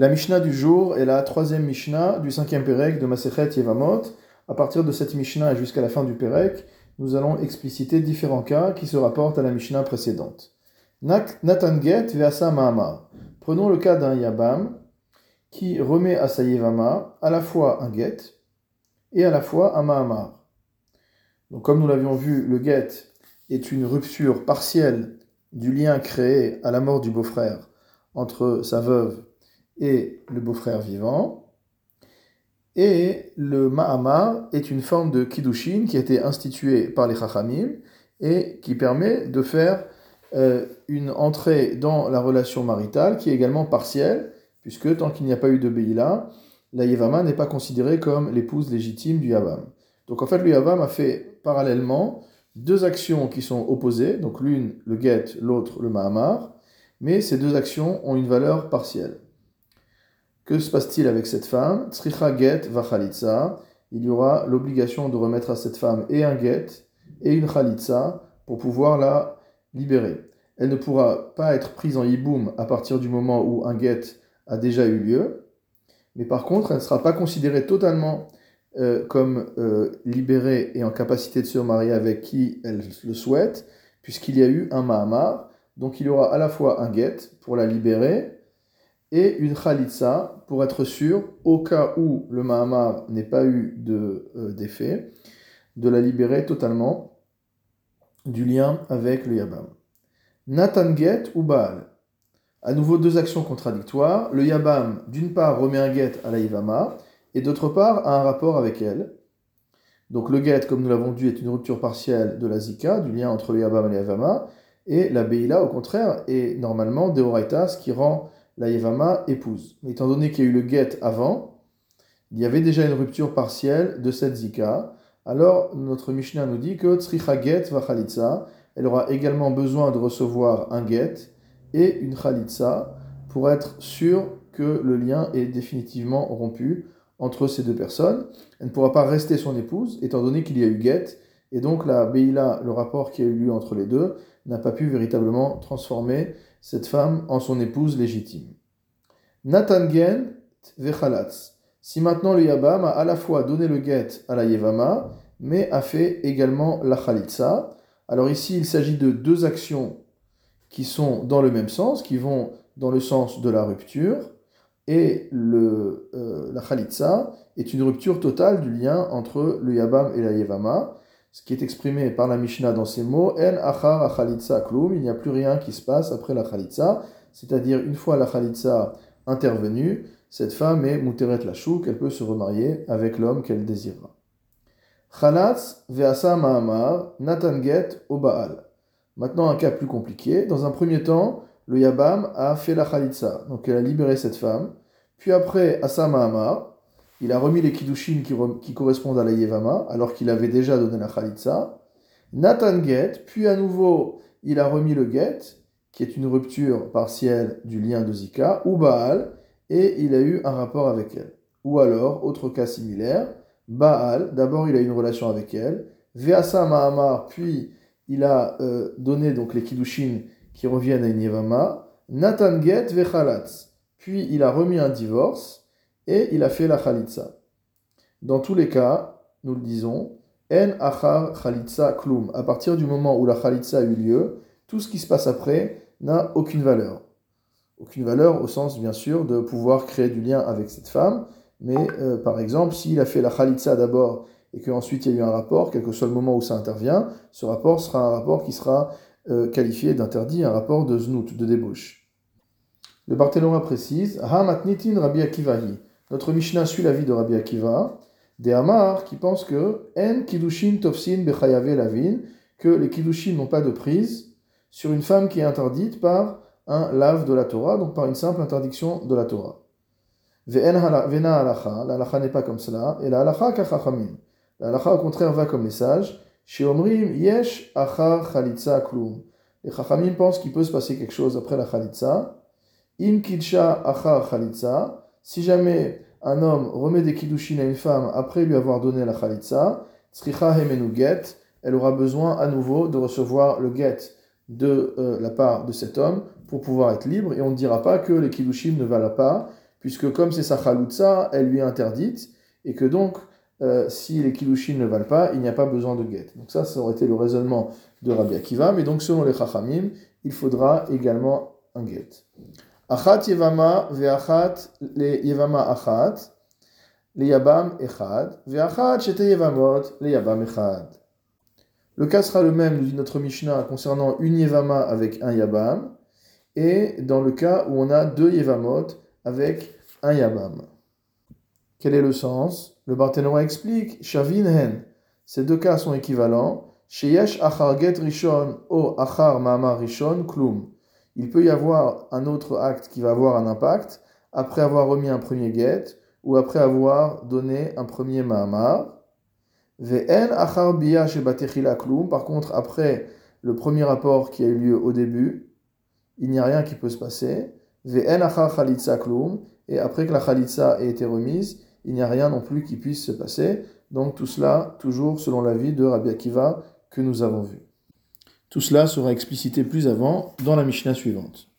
La Mishnah du jour est la troisième Mishnah du cinquième Pérec de Masechet Yevamot. À partir de cette Mishnah et jusqu'à la fin du Pérec, nous allons expliciter différents cas qui se rapportent à la Mishnah précédente. Nathan Get Veasa Mahamar. Prenons le cas d'un Yabam qui remet à sa Yevama à la fois un Get et à la fois un Mahamar. Donc, comme nous l'avions vu, le Get est une rupture partielle du lien créé à la mort du beau-frère entre sa veuve et le beau-frère vivant. Et le Mahamar est une forme de Kiddushin qui a été instituée par les Chachamim et qui permet de faire euh, une entrée dans la relation maritale qui est également partielle, puisque tant qu'il n'y a pas eu de Beïla, la Yevama n'est pas considérée comme l'épouse légitime du Yavam. Donc en fait, le Yavam a fait parallèlement deux actions qui sont opposées, donc l'une le get, l'autre le Mahamar, mais ces deux actions ont une valeur partielle. Que se passe-t-il avec cette femme? Tzricha get va Il y aura l'obligation de remettre à cette femme et un get et une chalitza pour pouvoir la libérer. Elle ne pourra pas être prise en yiboum à partir du moment où un get a déjà eu lieu, mais par contre, elle ne sera pas considérée totalement euh, comme euh, libérée et en capacité de se marier avec qui elle le souhaite, puisqu'il y a eu un Mahamar. Donc il y aura à la fois un get pour la libérer et une Khalitsa pour être sûr, au cas où le Mahamar n'ait pas eu euh, d'effet, de, la libérer totalement du lien avec le Yabam. Nathan get ou Baal? À nouveau deux actions contradictoires. Le Yabam, d'une part, remet un get à la Yivama, et d'autre part, a un rapport avec elle. Donc le get, comme nous l'avons dit, est une rupture partielle de la Zika, du lien entre le Yabam et la Yavama, et la Beila, au contraire, est normalement Deoraitas qui rend la Yevama épouse. Mais étant donné qu'il y a eu le get avant, il y avait déjà une rupture partielle de cette zika. Alors notre Mishnah nous dit que tzricha get va elle aura également besoin de recevoir un get et une chalitza pour être sûre que le lien est définitivement rompu entre ces deux personnes. Elle ne pourra pas rester son épouse étant donné qu'il y a eu get et donc la Beila, le rapport qui a eu lieu entre les deux, n'a pas pu véritablement transformer cette femme en son épouse légitime. Nathan Gen vechalatz. Si maintenant le Yabam a à la fois donné le get à la Yevama, mais a fait également la Khalitsa, alors ici il s'agit de deux actions qui sont dans le même sens, qui vont dans le sens de la rupture, et le, euh, la Khalitsa est une rupture totale du lien entre le Yabam et la Yevama, ce qui est exprimé par la Mishnah dans ces mots, En achar achalitza klum, il n'y a plus rien qui se passe après la chalitza, c'est-à-dire une fois la chalitza intervenue, cette femme est muteret la qu'elle peut se remarier avec l'homme qu'elle désirera. Chalatz ve'asa ma'amar natanget o baal. Maintenant un cas plus compliqué. Dans un premier temps, le Yabam a fait la chalitza, donc elle a libéré cette femme. Puis après, asa il a remis les kiddushin qui, correspondent à la Yevama, alors qu'il avait déjà donné la Khalitsa. Nathan Get, puis à nouveau, il a remis le Get, qui est une rupture partielle du lien de Zika, ou Baal, et il a eu un rapport avec elle. Ou alors, autre cas similaire, Baal, d'abord il a eu une relation avec elle, Veasa Mahamar, puis il a euh, donné donc les kiddushin qui reviennent à une Yevama, Nathan Get Vechalatz, puis il a remis un divorce, et il a fait la khalitsa. Dans tous les cas, nous le disons, en achar khalitsa klum. À partir du moment où la khalitsa a eu lieu, tout ce qui se passe après n'a aucune valeur. Aucune valeur au sens, bien sûr, de pouvoir créer du lien avec cette femme. Mais euh, par exemple, s'il a fait la khalitsa d'abord et qu'ensuite il y a eu un rapport, quel que soit le moment où ça intervient, ce rapport sera un rapport qui sera euh, qualifié d'interdit, un rapport de znout, de débauche. Le Barthélemy précise Ha matnitin Rabbi Akivahi. Notre Mishnah suit l'avis de Rabbi Akiva, des Amar qui pense que En Kiddushin Tofsin Bechayave Lavin, que les Kiddushin n'ont pas de prise sur une femme qui est interdite par un lave de la Torah, donc par une simple interdiction de la Torah. Vena halacha, la halacha n'est pas comme cela, et la halacha kachachamim. La halacha au contraire va comme message, chez Omrim yesh achar chalitza klum. Les chachamim pensent qu'il peut se passer quelque chose après la chalitza. Im kidsha achar chalitza, si jamais un homme remet des kiddushin à une femme après lui avoir donné la khalitsa, get, elle aura besoin à nouveau de recevoir le get de euh, la part de cet homme pour pouvoir être libre. Et on ne dira pas que les kiddushin ne valent pas puisque comme c'est sa chaloutza, elle lui est interdite, et que donc, euh, si les kilushin ne valent pas, il n'y a pas besoin de guet. Donc ça, ça aurait été le raisonnement de Rabbi Akiva, mais donc selon les chachamim, il faudra également un guet. Achat yevama ve'achat le yevama achat, le yabam echad, ve'achat shete yevamot le yabam echad. Le cas sera le même, nous dit notre Mishnah, concernant une yevama avec un yabam, et dans le cas où on a deux yevamot avec un yabam. Quel est le sens? Le Barthénois explique Shavin hen. Ces deux cas sont équivalents. Sheyesh achar get rishon o achar ma'amar rishon klum. Il peut y avoir un autre acte qui va avoir un impact après avoir remis un premier get ou après avoir donné un premier ma'amar. Ve'en achar. Par contre, après le premier rapport qui a eu lieu au début, il n'y a rien qui peut se passer. Ve'en achar chalitza klum. Et après que la chalitza ait été remise, il n'y a rien non plus qui puisse se passer. Donc tout cela, toujours selon l'avis de Rabbi Akiva que nous avons vu. Tout cela sera explicité plus avant dans la Mishnah suivante.